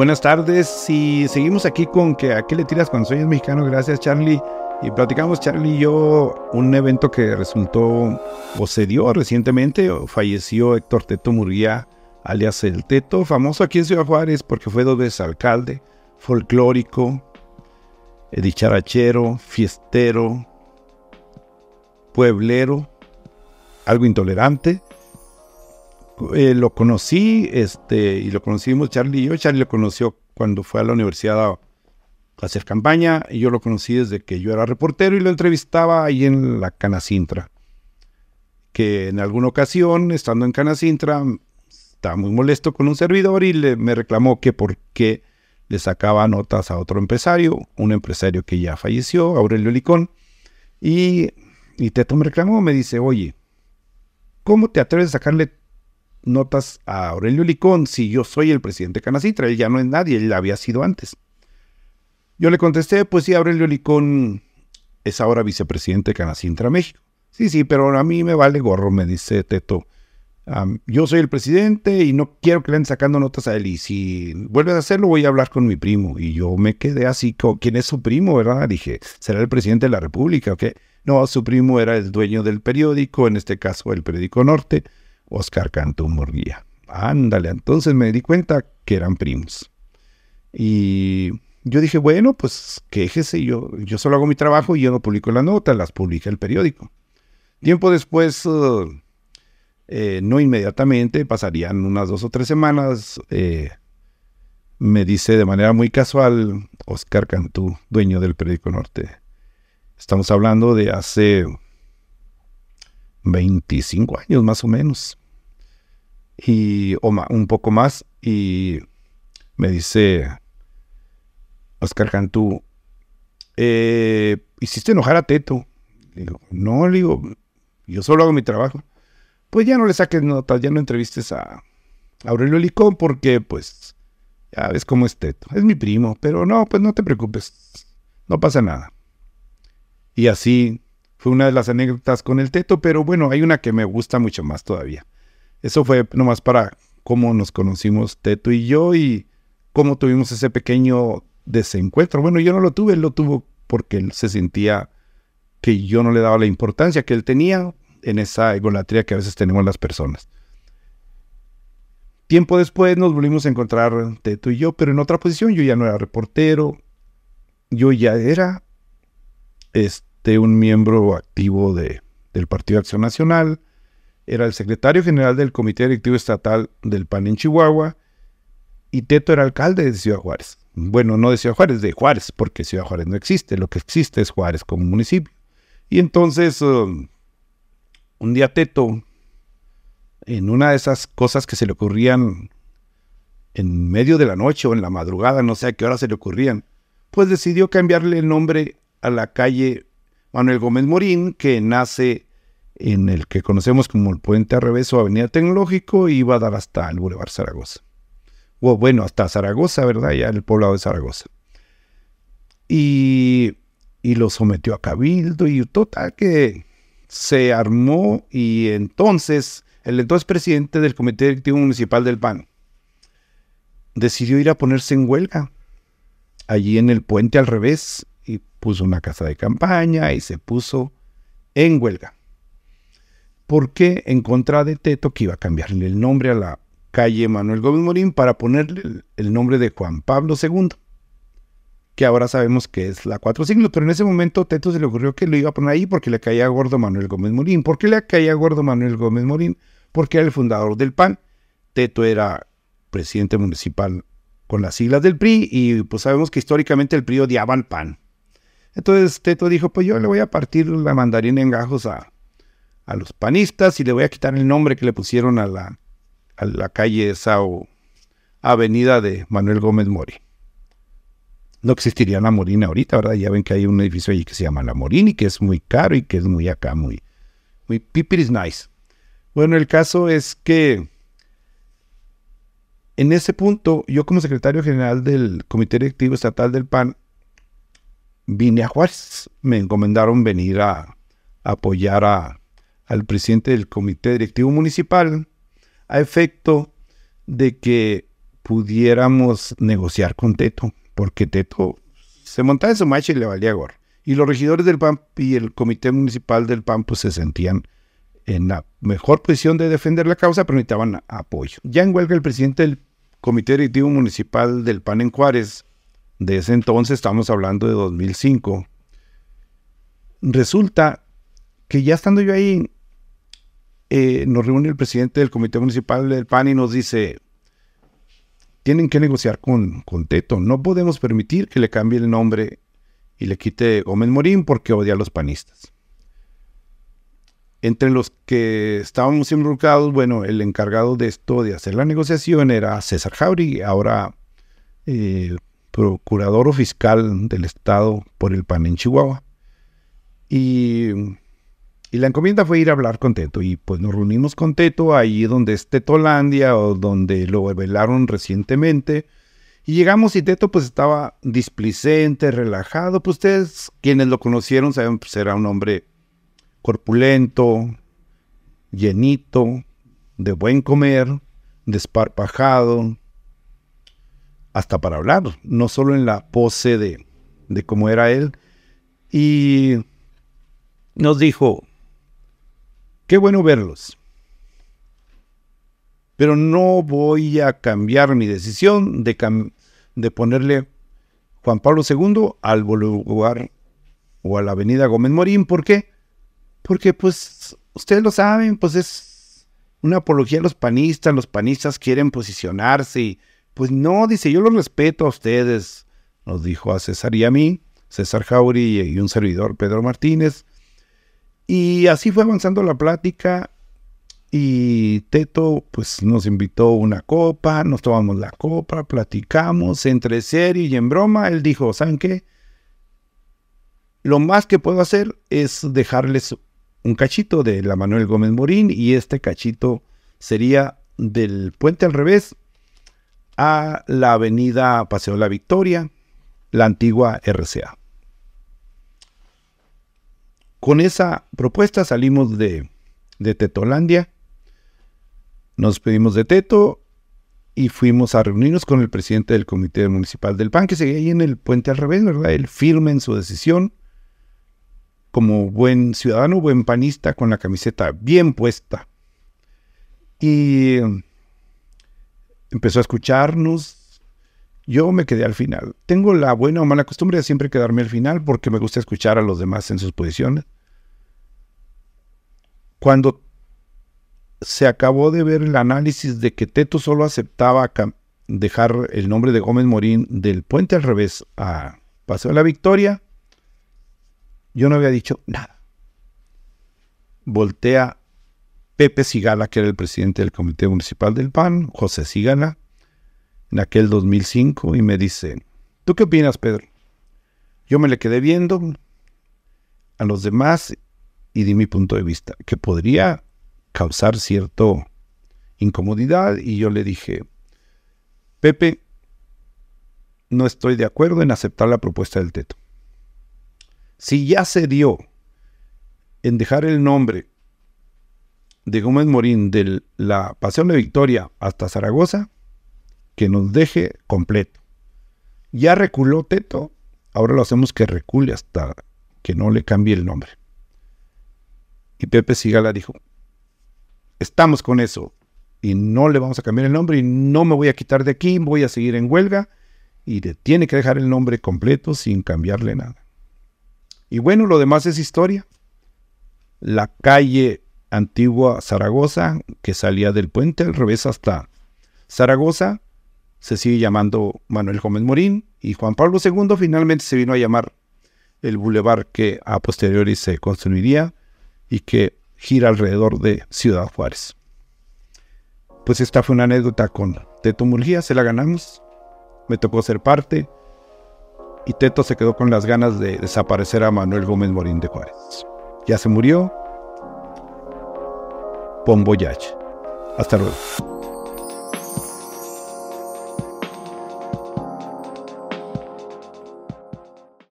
Buenas tardes y seguimos aquí con que a qué le tiras cuando soy mexicano. Gracias Charlie. Y platicamos Charlie y yo un evento que resultó o se dio recientemente. Falleció Héctor Teto Murguía, alias El Teto, famoso aquí en Ciudad Juárez porque fue dos veces alcalde, folclórico, dicharachero, fiestero, pueblero, algo intolerante eh, lo conocí, este, y lo conocimos Charlie y yo. Charlie lo conoció cuando fue a la universidad a, hacer campaña, y yo lo conocí desde que yo era reportero y lo entrevistaba ahí en la Canacintra. Que en alguna ocasión, estando en Canacintra, estaba muy molesto con un servidor y le, me reclamó que por qué le sacaba notas a otro empresario, un empresario que ya falleció, Aurelio Licón. Y, y Teto me reclamó, me dice, oye, ¿cómo te atreves a sacarle notas a Aurelio Licón si yo soy el presidente Canacitra, él ya no es nadie, él había sido antes. Yo le contesté, pues sí, Aurelio Licón es ahora vicepresidente de Canacintra México. Sí, sí, pero a mí me vale gorro, me dice Teto. yo soy el presidente y no quiero que le anden sacando notas a él. Y si vuelves a hacerlo, voy a hablar con mi primo. Y yo me quedé así, ¿quién es su primo, verdad? Dije, ¿será el presidente de la República o qué? No, su primo era el dueño del periódico, en este caso el periódico Norte. Oscar Cantú Murguía. Ándale, entonces me di cuenta que eran primos. Y yo dije, bueno, pues quéjese, yo, yo solo hago mi trabajo y yo no publico las notas, las publica el periódico. Tiempo después, eh, eh, no inmediatamente, pasarían unas dos o tres semanas, eh, me dice de manera muy casual Oscar Cantú, dueño del periódico Norte. Estamos hablando de hace 25 años más o menos y o un poco más y me dice Oscar Cantú, eh, hiciste enojar a Teto. Le digo, no, le digo, yo solo hago mi trabajo. Pues ya no le saques notas, ya no entrevistes a Aurelio Licón porque pues ya ves cómo es Teto. Es mi primo, pero no, pues no te preocupes, no pasa nada. Y así fue una de las anécdotas con el Teto, pero bueno, hay una que me gusta mucho más todavía. Eso fue nomás para cómo nos conocimos Teto y yo y cómo tuvimos ese pequeño desencuentro. Bueno, yo no lo tuve, él lo tuvo porque él se sentía que yo no le daba la importancia que él tenía en esa egolatría que a veces tenemos las personas. Tiempo después nos volvimos a encontrar Teto y yo, pero en otra posición. Yo ya no era reportero, yo ya era este, un miembro activo de, del Partido Acción Nacional era el secretario general del Comité Directivo Estatal del PAN en Chihuahua y Teto era alcalde de Ciudad Juárez. Bueno, no de Ciudad Juárez, de Juárez, porque Ciudad Juárez no existe, lo que existe es Juárez como municipio. Y entonces, um, un día Teto, en una de esas cosas que se le ocurrían en medio de la noche o en la madrugada, no sé a qué hora se le ocurrían, pues decidió cambiarle el nombre a la calle Manuel Gómez Morín, que nace en el que conocemos como el Puente al Revés o Avenida Tecnológico y iba a dar hasta el Boulevard Zaragoza. O bueno, hasta Zaragoza, ¿verdad? Ya el poblado de Zaragoza. Y, y lo sometió a Cabildo y total que se armó y entonces el entonces presidente del Comité Directivo Municipal del PAN decidió ir a ponerse en huelga allí en el puente al revés y puso una casa de campaña y se puso en huelga porque en contra de Teto que iba a cambiarle el nombre a la calle Manuel Gómez Morín para ponerle el, nombre de Juan Pablo II, que ahora sabemos que es la Cuatro Siglos, pero en ese momento Teto se le ocurrió que lo iba a poner ahí porque le caía gordo Manuel Gómez Morín. ¿Por qué le caía gordo Manuel Gómez Morín? Porque era el fundador del PAN. Teto era presidente municipal con las siglas del PRI y pues sabemos que históricamente el PRI odiaba al PAN. Entonces Teto dijo, pues yo le voy a partir la mandarina en gajos a, a los panistas y le voy a quitar el nombre que le pusieron a la, a la calle Sao Avenida de Manuel Gómez Mori. No existiría la Morina ahorita, ¿verdad? Ya ven que hay un edificio allí que se llama La Morini, que es muy caro y que es muy acá, muy, muy pipiris nice. Bueno, el caso es que en ese punto, yo como secretario general del Comité Directivo Estatal del PAN, vine a Juárez. Me encomendaron venir a apoyar a, al presidente del comité directivo municipal a efecto de que pudiéramos negociar con Teto, porque Teto se montaba en su macho y le valía gorro. Y los regidores del PAN y el comité municipal del PAN pues se sentían en la mejor posición de defender la causa, pero necesitaban apoyo. Ya en huelga el presidente del comité directivo municipal del PAN en Juárez, de ese entonces, estamos hablando de 2005, resulta que ya estando yo ahí, eh, nos reúne el presidente del comité municipal del PAN y nos dice, tienen que negociar con, con Teto, no podemos permitir que le cambie el nombre y le quite Gómez Morín porque odia a los panistas. Entre los que estábamos involucrados, bueno, el encargado de esto, de hacer la negociación, era César Jauri, ahora eh, procurador o fiscal del Estado por el PAN en Chihuahua. Y, y, la encomienda fue ir a hablar con Teto. Y pues nos reunimos con Teto ahí donde es Tetolandia o donde lo revelaron recientemente. Y llegamos y Teto pues estaba displicente, relajado. Pues ustedes quienes lo conocieron saben pues era un hombre corpulento, llenito, de buen comer, desparpajado, hasta para hablar, no solo en la pose de, de cómo era él. Y nos dijo, qué bueno verlos, pero no voy a cambiar mi decisión de, de ponerle Juan Pablo II al lugar o a la avenida Gómez Morín. ¿Por qué? Porque pues ustedes lo saben, pues es una apología a los panistas, los panistas quieren posicionarse y pues no, dice, yo lo respeto a ustedes, nos dijo a César y a mí, César Jauri y un servidor, Pedro Martínez. Y así fue avanzando la plática y Teto pues nos invitó una copa, nos tomamos la copa, platicamos entre serio y en broma. Él dijo, ¿saben qué? Lo más que puedo hacer es dejarles un cachito de la Manuel Gómez Morín y este cachito sería del puente al revés a la avenida Paseo de la Victoria, la antigua RCA. Con esa propuesta salimos de, de Tetolandia, nos pedimos de Teto y fuimos a reunirnos con el presidente del Comité Municipal del PAN, que seguía ahí en el puente al revés, ¿verdad? Él firme en su decisión como buen ciudadano, buen panista, con la camiseta bien puesta. Y empezó a escucharnos. Yo me quedé al final. Tengo la buena o mala costumbre de siempre quedarme al final porque me gusta escuchar a los demás en sus posiciones. Cuando se acabó de ver el análisis de que Teto solo aceptaba dejar el nombre de Gómez Morín del puente al revés a Paseo de la Victoria, yo no había dicho nada. Voltea Pepe Sigala, que era el presidente del Comité Municipal del PAN, José Sigala, en aquel 2005, y me dice, ¿tú qué opinas, Pedro? Yo me le quedé viendo a los demás y di mi punto de vista, que podría causar cierto incomodidad, y yo le dije, Pepe, no estoy de acuerdo en aceptar la propuesta del Teto si ya se dio en dejar el nombre de Gómez Morín de la Pasión de Victoria hasta Zaragoza, que nos deje completo. Ya reculó Teto, ahora lo hacemos que recule hasta que no le cambie el nombre. Y Pepe Sigala dijo, estamos con eso y no le vamos a cambiar el nombre y no me voy a quitar de aquí, voy a seguir en huelga y tiene que dejar el nombre completo sin cambiarle nada. Y bueno, lo demás es historia. La calle antigua Zaragoza, que salía del puente al revés hasta Zaragoza, se sigue llamando Manuel Gómez Morín y Juan Pablo II finalmente se vino a llamar el bulevar que a posteriori se construiría y que gira alrededor de Ciudad Juárez. Pues esta fue una anécdota con Teto Murgía, se la ganamos, me tocó ser parte y Teto se quedó con las ganas de desaparecer a Manuel Gómez Morín de Juárez. Ya se murió. Bon voyage. Hasta luego.